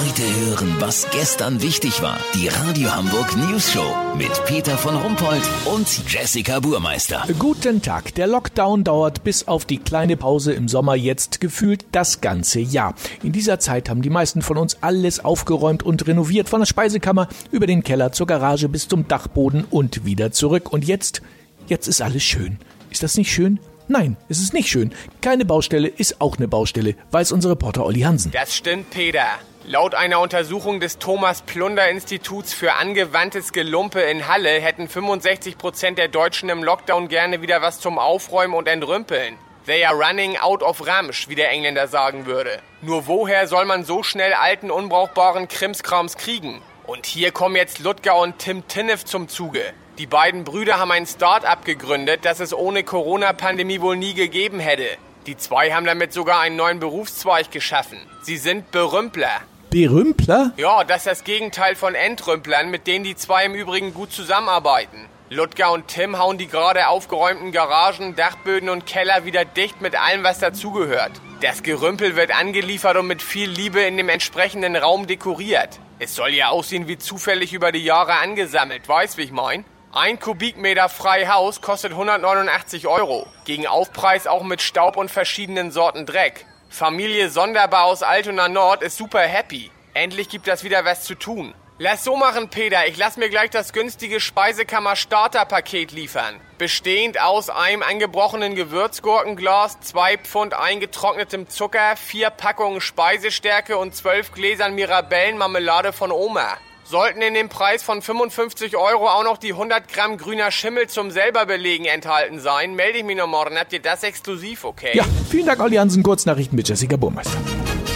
Heute hören, was gestern wichtig war. Die Radio Hamburg News Show mit Peter von Rumpold und Jessica Burmeister. Guten Tag. Der Lockdown dauert bis auf die kleine Pause im Sommer jetzt gefühlt das ganze Jahr. In dieser Zeit haben die meisten von uns alles aufgeräumt und renoviert, von der Speisekammer über den Keller zur Garage bis zum Dachboden und wieder zurück. Und jetzt, jetzt ist alles schön. Ist das nicht schön? Nein, es ist nicht schön. Keine Baustelle ist auch eine Baustelle, weiß unser Reporter Olli Hansen. Das stimmt, Peter. Laut einer Untersuchung des Thomas Plunder Instituts für angewandtes Gelumpe in Halle hätten 65 Prozent der Deutschen im Lockdown gerne wieder was zum Aufräumen und Entrümpeln. They are running out of Ramsch, wie der Engländer sagen würde. Nur woher soll man so schnell alten, unbrauchbaren Krimskrams kriegen? Und hier kommen jetzt Ludger und Tim Tinnef zum Zuge. Die beiden Brüder haben ein Start-up gegründet, das es ohne Corona-Pandemie wohl nie gegeben hätte. Die zwei haben damit sogar einen neuen Berufszweig geschaffen. Sie sind Berümpler. Berümpler? Ja, das ist das Gegenteil von Entrümplern, mit denen die zwei im Übrigen gut zusammenarbeiten. Ludger und Tim hauen die gerade aufgeräumten Garagen, Dachböden und Keller wieder dicht mit allem, was dazugehört. Das Gerümpel wird angeliefert und mit viel Liebe in dem entsprechenden Raum dekoriert. Es soll ja aussehen wie zufällig über die Jahre angesammelt, weißt wie ich mein? Ein Kubikmeter frei Haus kostet 189 Euro. Gegen Aufpreis auch mit Staub und verschiedenen Sorten Dreck. Familie Sonderbar aus Altona Nord ist super happy. Endlich gibt das wieder was zu tun. Lass so machen, Peter. Ich lass mir gleich das günstige Speisekammer-Starter-Paket liefern. Bestehend aus einem angebrochenen Gewürzgurkenglas, zwei Pfund eingetrocknetem Zucker, vier Packungen Speisestärke und zwölf Gläsern Mirabellenmarmelade von Oma. Sollten in dem Preis von 55 Euro auch noch die 100 Gramm grüner Schimmel zum selber belegen enthalten sein, melde ich mich noch morgen. Habt ihr das exklusiv, okay? Ja, vielen Dank, Olli Hansen. Kurznachrichten mit Jessica Burmeister.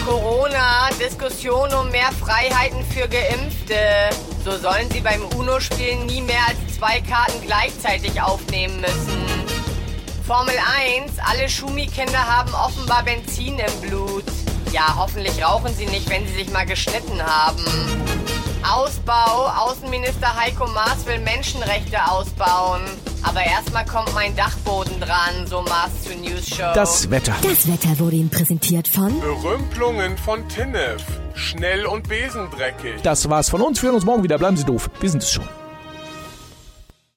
Corona, Diskussion um mehr Freiheiten für Geimpfte. So sollen sie beim UNO-Spielen nie mehr als zwei Karten gleichzeitig aufnehmen müssen. Formel 1, alle Schumi-Kinder haben offenbar Benzin im Blut. Ja, hoffentlich rauchen sie nicht, wenn sie sich mal geschnitten haben. Ausbau. Außenminister Heiko Maas will Menschenrechte ausbauen. Aber erstmal kommt mein Dachboden dran, so Maas zur News Show. Das Wetter. Das Wetter wurde Ihnen präsentiert von Berümpelungen von Tinnef. Schnell und besendreckig. Das war's von uns. Wir hören uns morgen wieder. Bleiben Sie doof. Wir sind es schon.